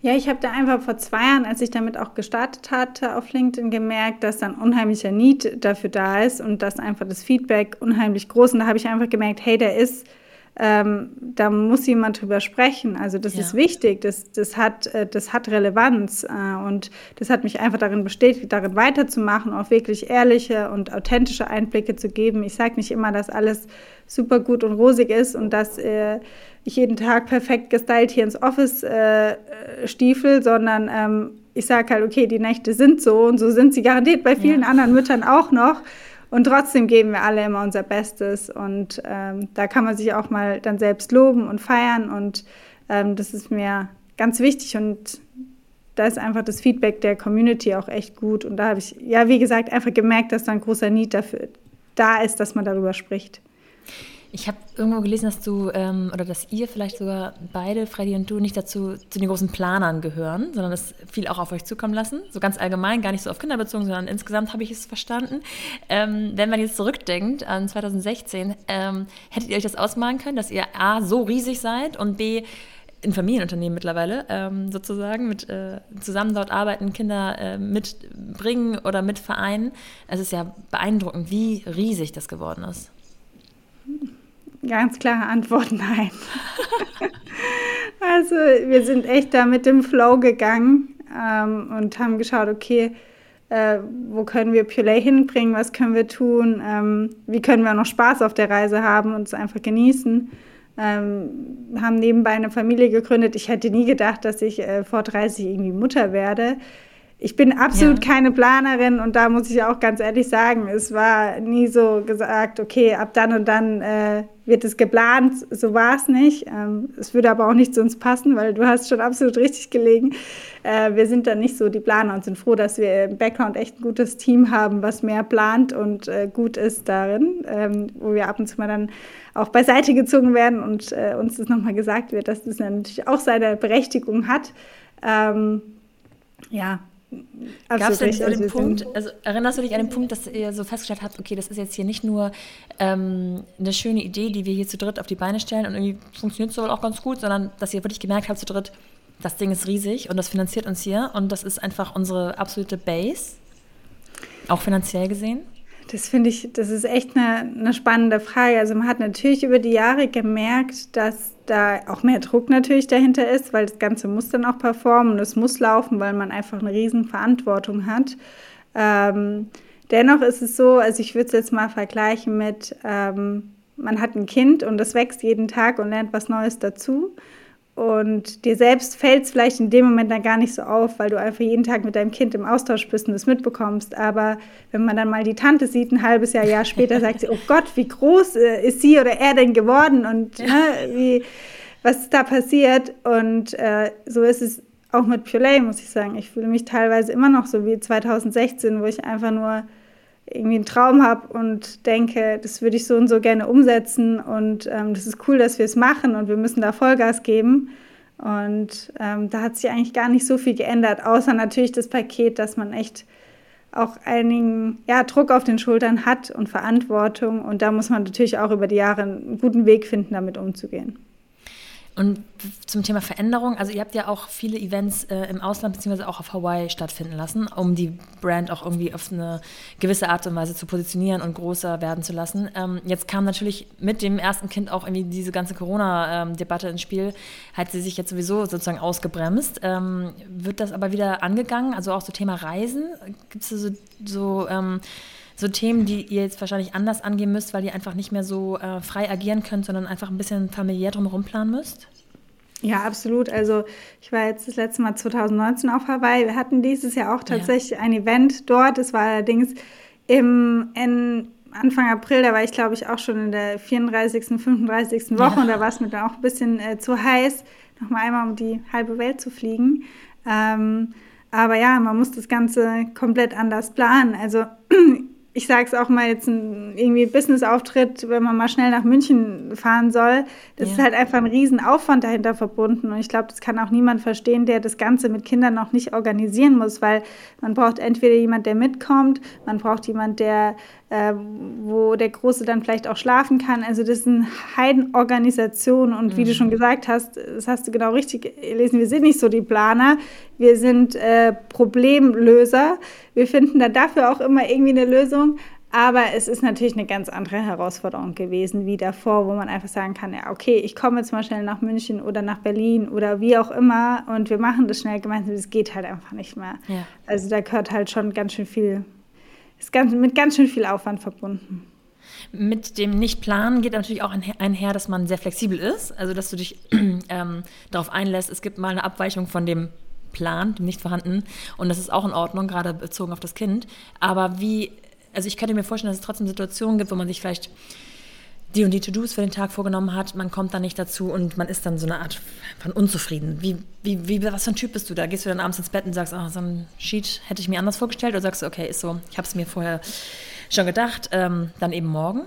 Ja, ich habe da einfach vor zwei Jahren, als ich damit auch gestartet hatte auf LinkedIn, gemerkt, dass dann unheimlicher Need dafür da ist und dass einfach das Feedback unheimlich groß. ist. Und da habe ich einfach gemerkt, hey, der ist ähm, da muss jemand drüber sprechen. Also das ja. ist wichtig, das, das, hat, äh, das hat Relevanz äh, und das hat mich einfach darin bestätigt, darin weiterzumachen, auch wirklich ehrliche und authentische Einblicke zu geben. Ich sage nicht immer, dass alles super gut und rosig ist und dass äh, ich jeden Tag perfekt gestylt hier ins Office äh, stiefel, sondern ähm, ich sage halt, okay, die Nächte sind so und so sind sie garantiert bei vielen ja. anderen Müttern auch noch. Und trotzdem geben wir alle immer unser Bestes. Und ähm, da kann man sich auch mal dann selbst loben und feiern. Und ähm, das ist mir ganz wichtig. Und da ist einfach das Feedback der Community auch echt gut. Und da habe ich, ja, wie gesagt, einfach gemerkt, dass da ein großer Need dafür da ist, dass man darüber spricht. Ich habe irgendwo gelesen, dass du ähm, oder dass ihr vielleicht sogar beide, Freddy und du, nicht dazu zu den großen Planern gehören, sondern das viel auch auf euch zukommen lassen. So ganz allgemein, gar nicht so auf Kinder bezogen, sondern insgesamt habe ich es verstanden. Ähm, wenn man jetzt zurückdenkt an 2016, ähm, hättet ihr euch das ausmalen können, dass ihr A, so riesig seid und B, in Familienunternehmen mittlerweile ähm, sozusagen, mit äh, zusammen dort arbeiten, Kinder äh, mitbringen oder mit vereinen. Es ist ja beeindruckend, wie riesig das geworden ist. Ganz klare Antwort, nein. also wir sind echt da mit dem Flow gegangen ähm, und haben geschaut, okay, äh, wo können wir Purelay hinbringen, was können wir tun, ähm, wie können wir noch Spaß auf der Reise haben und es einfach genießen. Ähm, haben nebenbei eine Familie gegründet. Ich hätte nie gedacht, dass ich äh, vor 30 irgendwie Mutter werde. Ich bin absolut ja. keine Planerin und da muss ich auch ganz ehrlich sagen, es war nie so gesagt, okay, ab dann und dann äh, wird es geplant. So war es nicht. Ähm, es würde aber auch nicht zu uns passen, weil du hast schon absolut richtig gelegen. Äh, wir sind dann nicht so die Planer und sind froh, dass wir im Background echt ein gutes Team haben, was mehr plant und äh, gut ist darin, ähm, wo wir ab und zu mal dann auch beiseite gezogen werden und äh, uns das nochmal gesagt wird, dass das natürlich auch seine Berechtigung hat. Ähm, ja, Gab es denn so den Punkt, also erinnerst du dich an den Punkt, dass ihr so festgestellt habt, okay, das ist jetzt hier nicht nur ähm, eine schöne Idee, die wir hier zu dritt auf die Beine stellen und irgendwie funktioniert es wohl auch ganz gut, sondern dass ihr wirklich gemerkt habt zu dritt, das Ding ist riesig und das finanziert uns hier und das ist einfach unsere absolute Base, auch finanziell gesehen? Das finde ich, das ist echt eine, eine spannende Frage. Also man hat natürlich über die Jahre gemerkt, dass da auch mehr Druck natürlich dahinter ist, weil das Ganze muss dann auch performen und es muss laufen, weil man einfach eine riesen Verantwortung hat. Ähm, dennoch ist es so, also ich würde es jetzt mal vergleichen mit, ähm, man hat ein Kind und das wächst jeden Tag und lernt was Neues dazu. Und dir selbst fällt es vielleicht in dem Moment dann gar nicht so auf, weil du einfach jeden Tag mit deinem Kind im Austausch bist und es mitbekommst. Aber wenn man dann mal die Tante sieht, ein halbes Jahr, Jahr später, sagt sie, oh Gott, wie groß äh, ist sie oder er denn geworden und ja. ne, wie, was ist da passiert? Und äh, so ist es auch mit Purelay, muss ich sagen. Ich fühle mich teilweise immer noch so wie 2016, wo ich einfach nur irgendwie einen Traum habe und denke, das würde ich so und so gerne umsetzen und ähm, das ist cool, dass wir es machen und wir müssen da Vollgas geben. Und ähm, da hat sich eigentlich gar nicht so viel geändert, außer natürlich das Paket, dass man echt auch einigen ja, Druck auf den Schultern hat und Verantwortung. Und da muss man natürlich auch über die Jahre einen guten Weg finden, damit umzugehen. Und zum Thema Veränderung, also ihr habt ja auch viele Events äh, im Ausland beziehungsweise auch auf Hawaii stattfinden lassen, um die Brand auch irgendwie auf eine gewisse Art und Weise zu positionieren und größer werden zu lassen. Ähm, jetzt kam natürlich mit dem ersten Kind auch irgendwie diese ganze Corona-Debatte ähm, ins Spiel. Hat sie sich jetzt sowieso sozusagen ausgebremst. Ähm, wird das aber wieder angegangen? Also auch so Thema Reisen? Gibt es so, so ähm, so Themen, die ihr jetzt wahrscheinlich anders angehen müsst, weil ihr einfach nicht mehr so äh, frei agieren könnt, sondern einfach ein bisschen familiär drumherum planen müsst? Ja, absolut. Also ich war jetzt das letzte Mal 2019 auf Hawaii. Wir hatten dieses Jahr auch tatsächlich ja. ein Event dort. Es war allerdings im in Anfang April, da war ich glaube ich auch schon in der 34., 35. Woche ja. und da war es mir dann auch ein bisschen äh, zu heiß, nochmal einmal um die halbe Welt zu fliegen. Ähm, Aber ja, man muss das Ganze komplett anders planen. Also ich sage es auch mal jetzt ein irgendwie Business-Auftritt, wenn man mal schnell nach München fahren soll, das ja. ist halt einfach ein Riesenaufwand dahinter verbunden. Und ich glaube, das kann auch niemand verstehen, der das Ganze mit Kindern noch nicht organisieren muss, weil man braucht entweder jemand, der mitkommt, man braucht jemand, der äh, wo der Große dann vielleicht auch schlafen kann. Also das ist eine Heidenorganisation und mhm. wie du mhm. schon gesagt hast, das hast du genau richtig gelesen, wir sind nicht so die Planer, wir sind äh, Problemlöser. Wir finden dann dafür auch immer irgendwie eine Lösung. Aber es ist natürlich eine ganz andere Herausforderung gewesen wie davor, wo man einfach sagen kann, ja, okay, ich komme jetzt mal schnell nach München oder nach Berlin oder wie auch immer und wir machen das schnell gemeinsam. Das geht halt einfach nicht mehr. Ja. Also da gehört halt schon ganz schön viel ist ganz, mit ganz schön viel Aufwand verbunden. Mit dem Nicht-Planen geht natürlich auch einher, dass man sehr flexibel ist, also dass du dich ähm, darauf einlässt, es gibt mal eine Abweichung von dem Plan, dem nicht vorhanden, und das ist auch in Ordnung, gerade bezogen auf das Kind. Aber wie, also ich könnte mir vorstellen, dass es trotzdem Situationen gibt, wo man sich vielleicht die und die To-Dos für den Tag vorgenommen hat, man kommt dann nicht dazu und man ist dann so eine Art von unzufrieden. Wie, wie, wie, was für ein Typ bist du da? Gehst du dann abends ins Bett und sagst, oh, so ein Sheet hätte ich mir anders vorgestellt? Oder sagst du, okay, ist so, ich habe es mir vorher schon gedacht, ähm, dann eben morgen?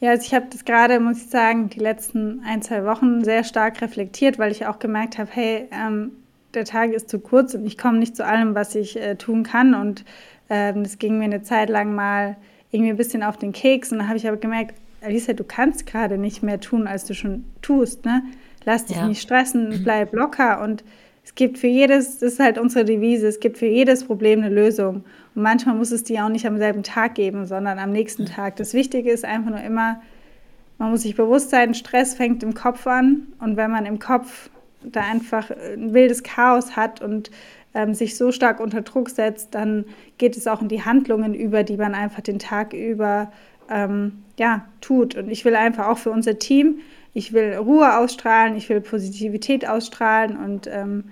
Ja, also ich habe das gerade, muss ich sagen, die letzten ein, zwei Wochen sehr stark reflektiert, weil ich auch gemerkt habe, hey, ähm, der Tag ist zu kurz und ich komme nicht zu allem, was ich äh, tun kann. Und ähm, das ging mir eine Zeit lang mal irgendwie ein bisschen auf den Keks. Und dann habe ich aber gemerkt, Alisa, du kannst gerade nicht mehr tun, als du schon tust. Ne? Lass dich ja. nicht stressen, bleib locker. Und es gibt für jedes, das ist halt unsere Devise, es gibt für jedes Problem eine Lösung. Und manchmal muss es die auch nicht am selben Tag geben, sondern am nächsten Tag. Das Wichtige ist einfach nur immer, man muss sich bewusst sein, Stress fängt im Kopf an. Und wenn man im Kopf da einfach ein wildes Chaos hat und ähm, sich so stark unter Druck setzt, dann geht es auch in die Handlungen über, die man einfach den Tag über ähm, ja, tut. Und ich will einfach auch für unser Team, ich will Ruhe ausstrahlen, ich will Positivität ausstrahlen und ähm,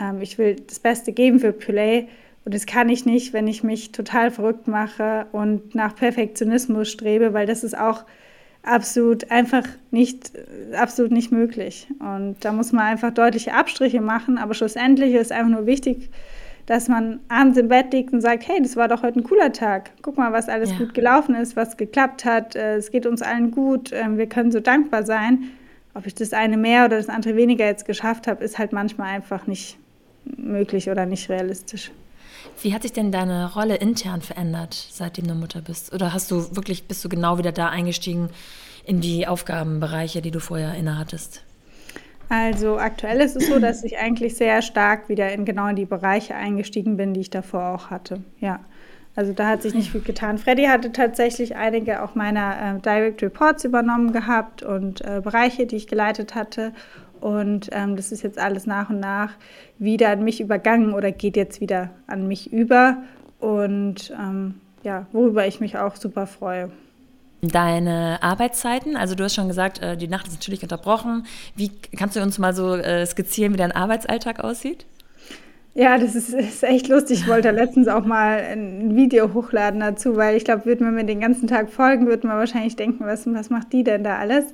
ähm, ich will das Beste geben für Play. Und das kann ich nicht, wenn ich mich total verrückt mache und nach Perfektionismus strebe, weil das ist auch absolut einfach nicht, absolut nicht möglich. Und da muss man einfach deutliche Abstriche machen. Aber schlussendlich ist einfach nur wichtig, dass man abends im Bett liegt und sagt, hey, das war doch heute ein cooler Tag. Guck mal, was alles ja. gut gelaufen ist, was geklappt hat. Äh, es geht uns allen gut. Ähm, wir können so dankbar sein. Ob ich das eine mehr oder das andere weniger jetzt geschafft habe, ist halt manchmal einfach nicht möglich oder nicht realistisch. Wie hat sich denn deine Rolle intern verändert, seitdem du Mutter bist? Oder hast du wirklich, bist du genau wieder da eingestiegen in die Aufgabenbereiche, die du vorher innehattest? Also aktuell ist es so, dass ich eigentlich sehr stark wieder in genau die Bereiche eingestiegen bin, die ich davor auch hatte. Ja. Also da hat sich nicht viel getan. Freddy hatte tatsächlich einige auch meiner äh, Direct Reports übernommen gehabt und äh, Bereiche, die ich geleitet hatte. Und ähm, das ist jetzt alles nach und nach wieder an mich übergangen oder geht jetzt wieder an mich über. Und ähm, ja, worüber ich mich auch super freue. Deine Arbeitszeiten, also du hast schon gesagt, äh, die Nacht ist natürlich unterbrochen. Wie kannst du uns mal so äh, skizzieren, wie dein Arbeitsalltag aussieht? Ja, das ist, ist, echt lustig. Ich wollte letztens auch mal ein Video hochladen dazu, weil ich glaube, würden wir mir den ganzen Tag folgen, würden wir wahrscheinlich denken, was, was macht die denn da alles?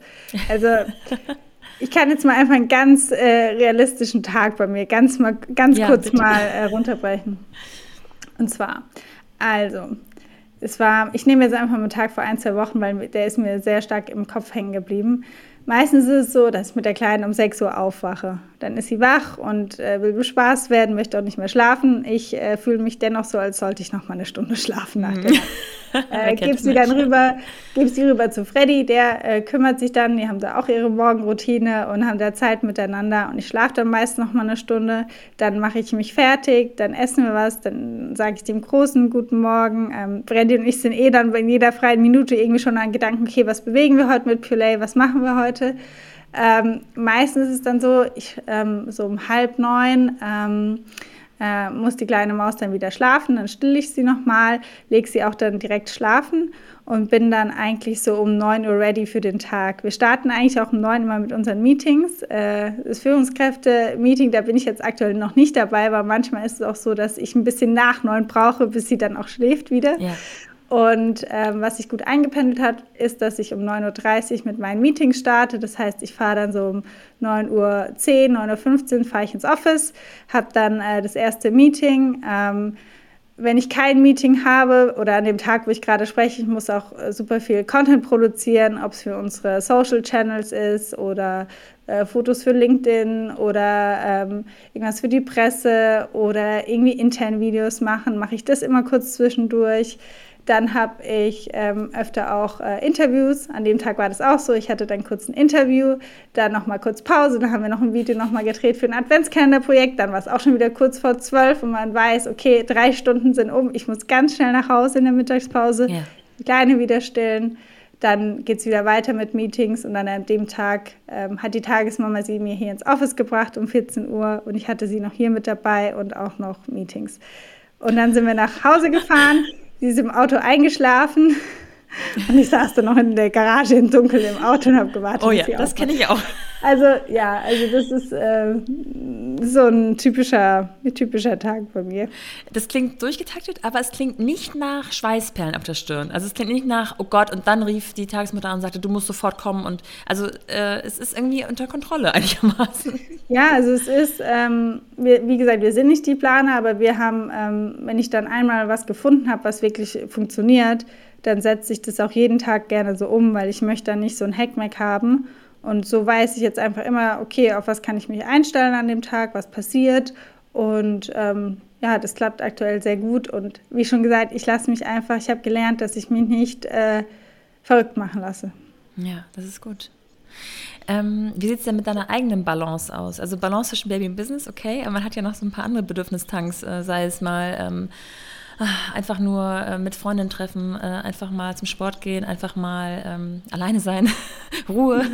Also ich kann jetzt mal einfach einen ganz äh, realistischen Tag bei mir ganz, mal, ganz ja, kurz bitte. mal äh, runterbrechen. Und zwar, also, es war, ich nehme jetzt einfach mal einen Tag vor ein, zwei Wochen, weil der ist mir sehr stark im Kopf hängen geblieben. Meistens ist es so, dass ich mit der Kleinen um 6 Uhr aufwache. Dann ist sie wach und äh, will bespaßt werden, möchte auch nicht mehr schlafen. Ich äh, fühle mich dennoch so, als sollte ich noch mal eine Stunde schlafen nach der mhm. äh, Gebe sie dann rüber, gebe sie rüber zu Freddy, der äh, kümmert sich dann. Die haben da auch ihre Morgenroutine und haben da Zeit miteinander. Und ich schlafe dann meist noch mal eine Stunde. Dann mache ich mich fertig, dann essen wir was, dann sage ich dem Großen guten Morgen. Ähm, Freddy und ich sind eh dann in jeder freien Minute irgendwie schon an Gedanken, okay, was bewegen wir heute mit Pulay, was machen wir heute? Ähm, meistens ist es dann so, ich, ähm, so um halb neun ähm, äh, muss die kleine Maus dann wieder schlafen, dann stille ich sie nochmal, lege sie auch dann direkt schlafen und bin dann eigentlich so um 9 Uhr ready für den Tag. Wir starten eigentlich auch um 9 Uhr mit unseren Meetings. Äh, das Führungskräfte-Meeting, da bin ich jetzt aktuell noch nicht dabei, aber manchmal ist es auch so, dass ich ein bisschen nach 9 brauche, bis sie dann auch schläft wieder. Ja. Und ähm, was sich gut eingependelt hat, ist, dass ich um 9.30 Uhr mit meinen Meetings starte. Das heißt, ich fahre dann so um 9.10 Uhr, 9.15 Uhr fahre ich ins Office, habe dann äh, das erste Meeting. Ähm, wenn ich kein Meeting habe oder an dem Tag, wo ich gerade spreche, ich muss auch äh, super viel Content produzieren, ob es für unsere Social Channels ist oder äh, Fotos für LinkedIn oder ähm, irgendwas für die Presse oder irgendwie intern Videos machen, mache ich das immer kurz zwischendurch. Dann habe ich ähm, öfter auch äh, Interviews. An dem Tag war das auch so. Ich hatte dann kurz ein Interview, dann nochmal kurz Pause, dann haben wir noch ein Video nochmal gedreht für ein Adventskalender-Projekt. Dann war es auch schon wieder kurz vor zwölf und man weiß, okay, drei Stunden sind um. Ich muss ganz schnell nach Hause in der Mittagspause, ja. die Kleine wieder stillen. Dann geht es wieder weiter mit Meetings und dann an dem Tag ähm, hat die Tagesmama sie mir hier ins Office gebracht um 14 Uhr und ich hatte sie noch hier mit dabei und auch noch Meetings. Und dann sind wir nach Hause gefahren. Sie ist im Auto eingeschlafen und ich saß dann noch in der Garage im Dunkeln im Auto und habe gewartet. Oh ja, das kenne ich auch. Also ja, also das ist äh, so ein typischer, typischer Tag bei mir. Das klingt durchgetaktet, aber es klingt nicht nach Schweißperlen auf der Stirn. Also es klingt nicht nach, oh Gott, und dann rief die Tagesmutter an und sagte, du musst sofort kommen. Und also äh, es ist irgendwie unter Kontrolle einigermaßen. Ja, also es ist, ähm, wir, wie gesagt, wir sind nicht die Planer, aber wir haben, ähm, wenn ich dann einmal was gefunden habe, was wirklich funktioniert, dann setze ich das auch jeden Tag gerne so um, weil ich möchte dann nicht so ein Hackmack haben. Und so weiß ich jetzt einfach immer, okay, auf was kann ich mich einstellen an dem Tag, was passiert. Und ähm, ja, das klappt aktuell sehr gut. Und wie schon gesagt, ich lasse mich einfach, ich habe gelernt, dass ich mich nicht äh, verrückt machen lasse. Ja, das ist gut. Ähm, wie sieht es denn mit deiner eigenen Balance aus? Also Balance zwischen Baby und Business, okay, aber man hat ja noch so ein paar andere Bedürfnistanks, äh, sei es mal ähm, einfach nur äh, mit Freundinnen treffen, äh, einfach mal zum Sport gehen, einfach mal ähm, alleine sein, Ruhe.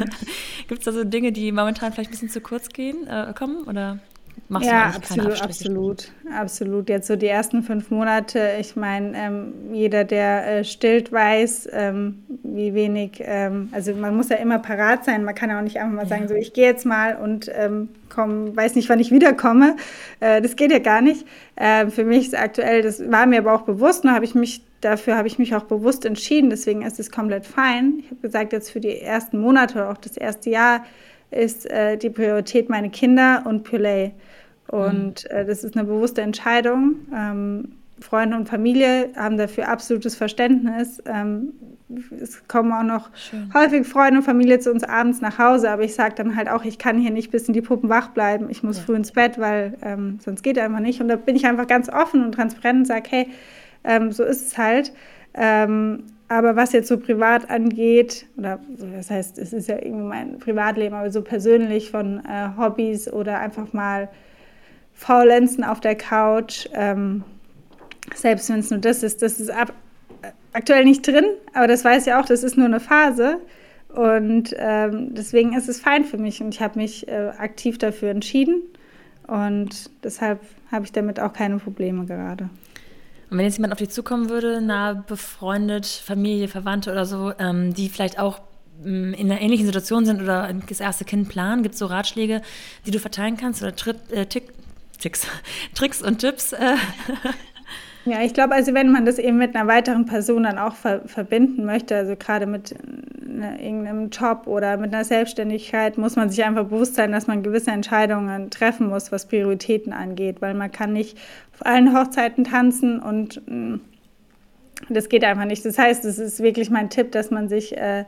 Gibt es da so Dinge, die momentan vielleicht ein bisschen zu kurz gehen, äh, kommen? Oder machst ja, du absolut, keine absolut, absolut. Jetzt so die ersten fünf Monate, ich meine, ähm, jeder, der äh, stillt, weiß, ähm, wie wenig, ähm, also man muss ja immer parat sein, man kann ja auch nicht einfach mal ja. sagen, so ich gehe jetzt mal und ähm, komm, weiß nicht, wann ich wiederkomme. Äh, das geht ja gar nicht. Äh, für mich ist aktuell, das war mir aber auch bewusst, und habe ich mich dafür habe ich mich auch bewusst entschieden, deswegen ist es komplett fein. Ich habe gesagt, jetzt für die ersten Monate oder auch das erste Jahr ist äh, die Priorität meine Kinder und Pulay. Und mhm. äh, das ist eine bewusste Entscheidung. Ähm, Freunde und Familie haben dafür absolutes Verständnis. Ähm, es kommen auch noch Schön. häufig Freunde und Familie zu uns abends nach Hause, aber ich sage dann halt auch, ich kann hier nicht bis in die Puppen wach bleiben. Ich muss ja. früh ins Bett, weil ähm, sonst geht einfach nicht. Und da bin ich einfach ganz offen und transparent und sage, hey, ähm, so ist es halt. Ähm, aber was jetzt so privat angeht, oder das heißt, es ist ja irgendwie mein Privatleben, aber so persönlich von äh, Hobbys oder einfach mal Faulenzen auf der Couch, ähm, selbst wenn es nur das ist, das ist ab, äh, aktuell nicht drin, aber das weiß ja auch, das ist nur eine Phase. Und ähm, deswegen ist es fein für mich und ich habe mich äh, aktiv dafür entschieden und deshalb habe ich damit auch keine Probleme gerade. Und wenn jetzt jemand auf dich zukommen würde, nah befreundet, Familie, Verwandte oder so, ähm, die vielleicht auch ähm, in einer ähnlichen Situation sind oder das erste Kind planen, gibt es so Ratschläge, die du verteilen kannst oder Tri äh, Tick, Ticks, Tricks und Tipps? Äh. Ja, ich glaube, also wenn man das eben mit einer weiteren Person dann auch ver verbinden möchte, also gerade mit ne, irgendeinem Job oder mit einer Selbstständigkeit, muss man sich einfach bewusst sein, dass man gewisse Entscheidungen treffen muss, was Prioritäten angeht, weil man kann nicht auf allen Hochzeiten tanzen und mh, mm, das geht einfach nicht. Das heißt, es ist wirklich mein Tipp, dass man sich äh,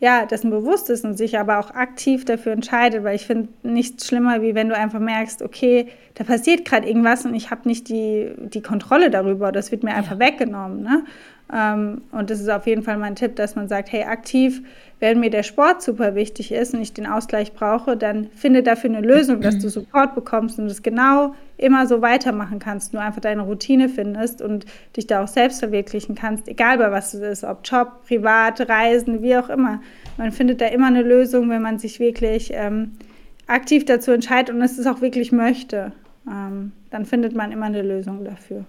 ja, dessen bewusst ist und sich aber auch aktiv dafür entscheidet, weil ich finde nichts schlimmer, wie wenn du einfach merkst, okay, da passiert gerade irgendwas und ich habe nicht die, die Kontrolle darüber, das wird mir einfach ja. weggenommen. Ne? Ähm, und das ist auf jeden Fall mein Tipp, dass man sagt, hey, aktiv, wenn mir der Sport super wichtig ist und ich den Ausgleich brauche, dann finde dafür eine Lösung, dass du Support bekommst und es genau immer so weitermachen kannst, du einfach deine Routine findest und dich da auch selbst verwirklichen kannst, egal bei was es ist, ob Job, privat, Reisen, wie auch immer. Man findet da immer eine Lösung, wenn man sich wirklich ähm, aktiv dazu entscheidet und es auch wirklich möchte. Ähm, dann findet man immer eine Lösung dafür.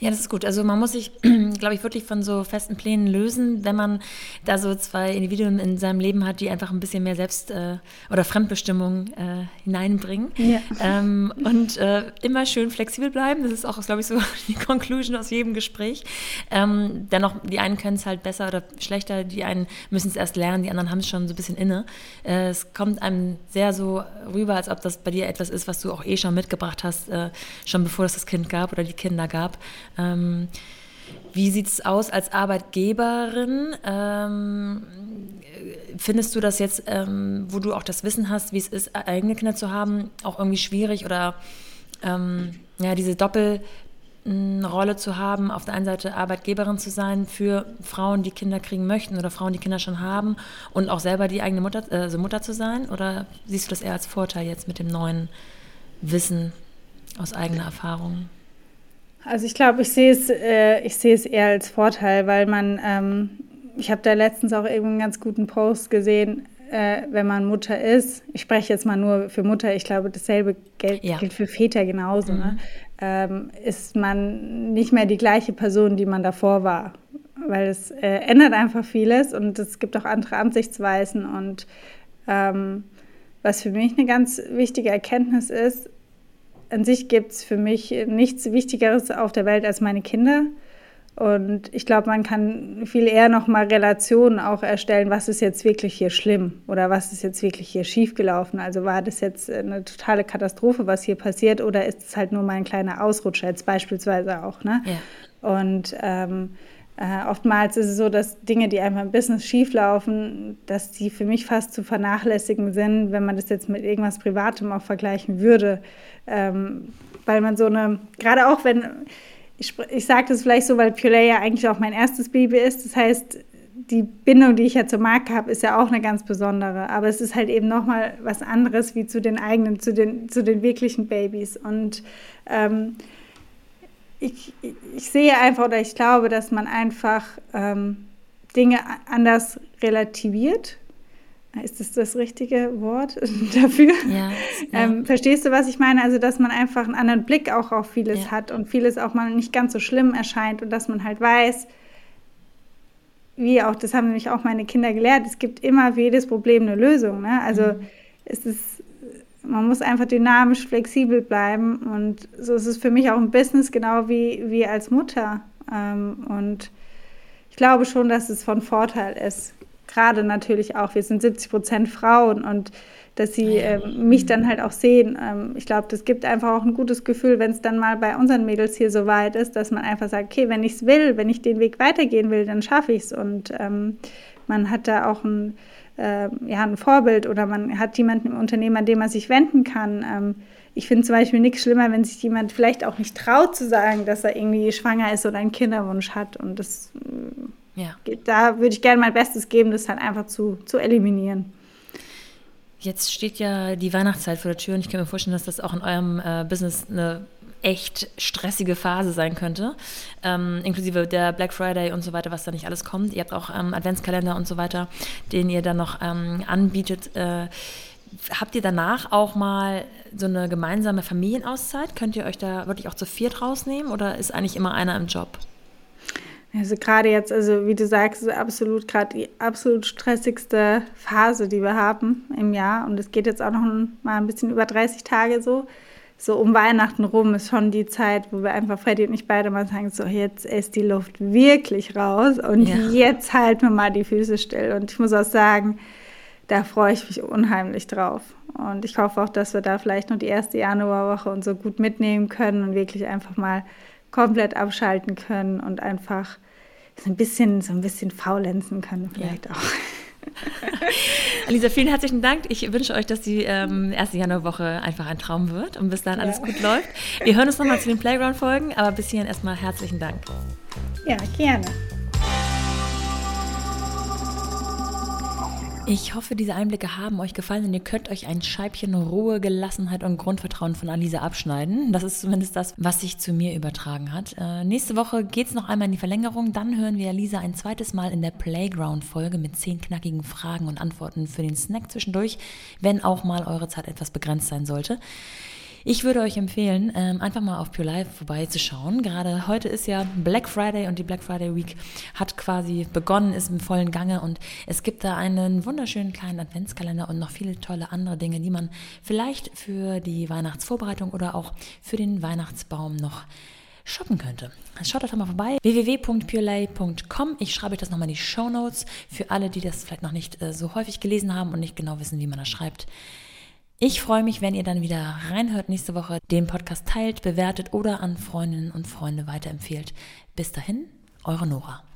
Ja, das ist gut. Also man muss sich glaube ich, wirklich von so festen Plänen lösen, wenn man da so zwei Individuen in seinem Leben hat, die einfach ein bisschen mehr Selbst- äh, oder Fremdbestimmung äh, hineinbringen. Ja. Ähm, und äh, immer schön flexibel bleiben. Das ist auch, glaube ich, so die Conclusion aus jedem Gespräch. Ähm, dennoch, die einen können es halt besser oder schlechter, die einen müssen es erst lernen, die anderen haben es schon so ein bisschen inne. Äh, es kommt einem sehr so rüber, als ob das bei dir etwas ist, was du auch eh schon mitgebracht hast, äh, schon bevor es das Kind gab oder die Kinder gab. Ähm, wie sieht es aus als Arbeitgeberin? Ähm, findest du das jetzt, ähm, wo du auch das Wissen hast, wie es ist, eigene Kinder zu haben, auch irgendwie schwierig oder ähm, ja, diese Doppelrolle zu haben, auf der einen Seite Arbeitgeberin zu sein für Frauen, die Kinder kriegen möchten oder Frauen, die Kinder schon haben und auch selber die eigene Mutter, also Mutter zu sein? Oder siehst du das eher als Vorteil jetzt mit dem neuen Wissen aus eigener Erfahrung? Also ich glaube, ich sehe es, äh, ich sehe es eher als Vorteil, weil man, ähm, ich habe da letztens auch eben einen ganz guten Post gesehen, äh, wenn man Mutter ist. Ich spreche jetzt mal nur für Mutter. Ich glaube, dasselbe gilt, ja. gilt für Väter genauso. Ne? Mhm. Ne? Ähm, ist man nicht mehr die gleiche Person, die man davor war, weil es äh, ändert einfach vieles und es gibt auch andere Ansichtsweisen und ähm, was für mich eine ganz wichtige Erkenntnis ist, an sich gibt es für mich nichts Wichtigeres auf der Welt als meine Kinder. Und ich glaube, man kann viel eher nochmal Relationen auch erstellen, was ist jetzt wirklich hier schlimm oder was ist jetzt wirklich hier schiefgelaufen. Also war das jetzt eine totale Katastrophe, was hier passiert, oder ist es halt nur mal ein kleiner Ausrutscher, jetzt beispielsweise auch. Ne? Ja. Und ähm, äh, oftmals ist es so, dass Dinge, die einfach im Business schieflaufen, dass die für mich fast zu vernachlässigen sind, wenn man das jetzt mit irgendwas Privatem auch vergleichen würde. Ähm, weil man so eine, gerade auch wenn, ich, ich sage das vielleicht so, weil Pure ja eigentlich auch mein erstes Baby ist. Das heißt, die Bindung, die ich ja zur Marke habe, ist ja auch eine ganz besondere. Aber es ist halt eben nochmal was anderes wie zu den eigenen, zu den, zu den wirklichen Babys. Und ähm, ich, ich sehe einfach oder ich glaube, dass man einfach ähm, Dinge anders relativiert. Ist das das richtige Wort dafür? Ja, ja. Ähm, verstehst du, was ich meine? Also, dass man einfach einen anderen Blick auch auf vieles ja. hat und vieles auch mal nicht ganz so schlimm erscheint und dass man halt weiß, wie auch, das haben nämlich auch meine Kinder gelehrt, es gibt immer für jedes Problem eine Lösung. Ne? Also, mhm. es ist man muss einfach dynamisch, flexibel bleiben. Und so ist es für mich auch im Business, genau wie, wie als Mutter. Ähm, und ich glaube schon, dass es von Vorteil ist. Gerade natürlich auch, wir sind 70 Prozent Frauen und dass sie ähm, mich dann halt auch sehen. Ähm, ich glaube, das gibt einfach auch ein gutes Gefühl, wenn es dann mal bei unseren Mädels hier so weit ist, dass man einfach sagt, okay, wenn ich es will, wenn ich den Weg weitergehen will, dann schaffe ich es. Und ähm, man hat da auch ein äh, ja, ein Vorbild oder man hat jemanden im Unternehmen, an dem man sich wenden kann. Ähm, ich finde zum Beispiel nichts schlimmer, wenn sich jemand vielleicht auch nicht traut zu sagen, dass er irgendwie schwanger ist oder einen Kinderwunsch hat. Und das äh, ja. da würde ich gerne mein Bestes geben, das halt einfach zu, zu eliminieren. Jetzt steht ja die Weihnachtszeit vor der Tür und ich kann mir vorstellen, dass das auch in eurem äh, Business eine echt stressige Phase sein könnte, ähm, inklusive der Black Friday und so weiter, was da nicht alles kommt. Ihr habt auch ähm, Adventskalender und so weiter, den ihr dann noch ähm, anbietet. Äh, habt ihr danach auch mal so eine gemeinsame Familienauszeit? Könnt ihr euch da wirklich auch zu viert rausnehmen oder ist eigentlich immer einer im Job? Also gerade jetzt, also wie du sagst, ist absolut gerade die absolut stressigste Phase, die wir haben im Jahr. Und es geht jetzt auch noch mal ein bisschen über 30 Tage so so um Weihnachten rum ist schon die Zeit, wo wir einfach Freddy und ich beide mal sagen, so jetzt ist die Luft wirklich raus und ja. jetzt halten wir mal die Füße still. Und ich muss auch sagen, da freue ich mich unheimlich drauf. Und ich hoffe auch, dass wir da vielleicht noch die erste Januarwoche und so gut mitnehmen können und wirklich einfach mal komplett abschalten können und einfach so ein bisschen, so ein bisschen faulenzen können vielleicht ja. auch. Alisa, vielen herzlichen Dank. Ich wünsche euch, dass die ähm, erste Januarwoche einfach ein Traum wird und bis ja. alles gut läuft. Wir hören uns nochmal zu den Playground-Folgen, aber bis hierhin erstmal herzlichen Dank. Ja, gerne. Ich hoffe, diese Einblicke haben euch gefallen und ihr könnt euch ein Scheibchen Ruhe, Gelassenheit und Grundvertrauen von Alisa abschneiden. Das ist zumindest das, was sich zu mir übertragen hat. Äh, nächste Woche geht es noch einmal in die Verlängerung. Dann hören wir Alisa ein zweites Mal in der Playground-Folge mit zehn knackigen Fragen und Antworten für den Snack zwischendurch, wenn auch mal eure Zeit etwas begrenzt sein sollte. Ich würde euch empfehlen, ähm, einfach mal auf Pure Life vorbeizuschauen. Gerade heute ist ja Black Friday und die Black Friday Week hat quasi begonnen, ist im vollen Gange und es gibt da einen wunderschönen kleinen Adventskalender und noch viele tolle andere Dinge, die man vielleicht für die Weihnachtsvorbereitung oder auch für den Weihnachtsbaum noch shoppen könnte. Schaut doch mal vorbei. www.purelay.com. Ich schreibe euch das nochmal in die Show Notes für alle, die das vielleicht noch nicht äh, so häufig gelesen haben und nicht genau wissen, wie man das schreibt. Ich freue mich, wenn ihr dann wieder reinhört nächste Woche, den Podcast teilt, bewertet oder an Freundinnen und Freunde weiterempfehlt. Bis dahin, eure Nora.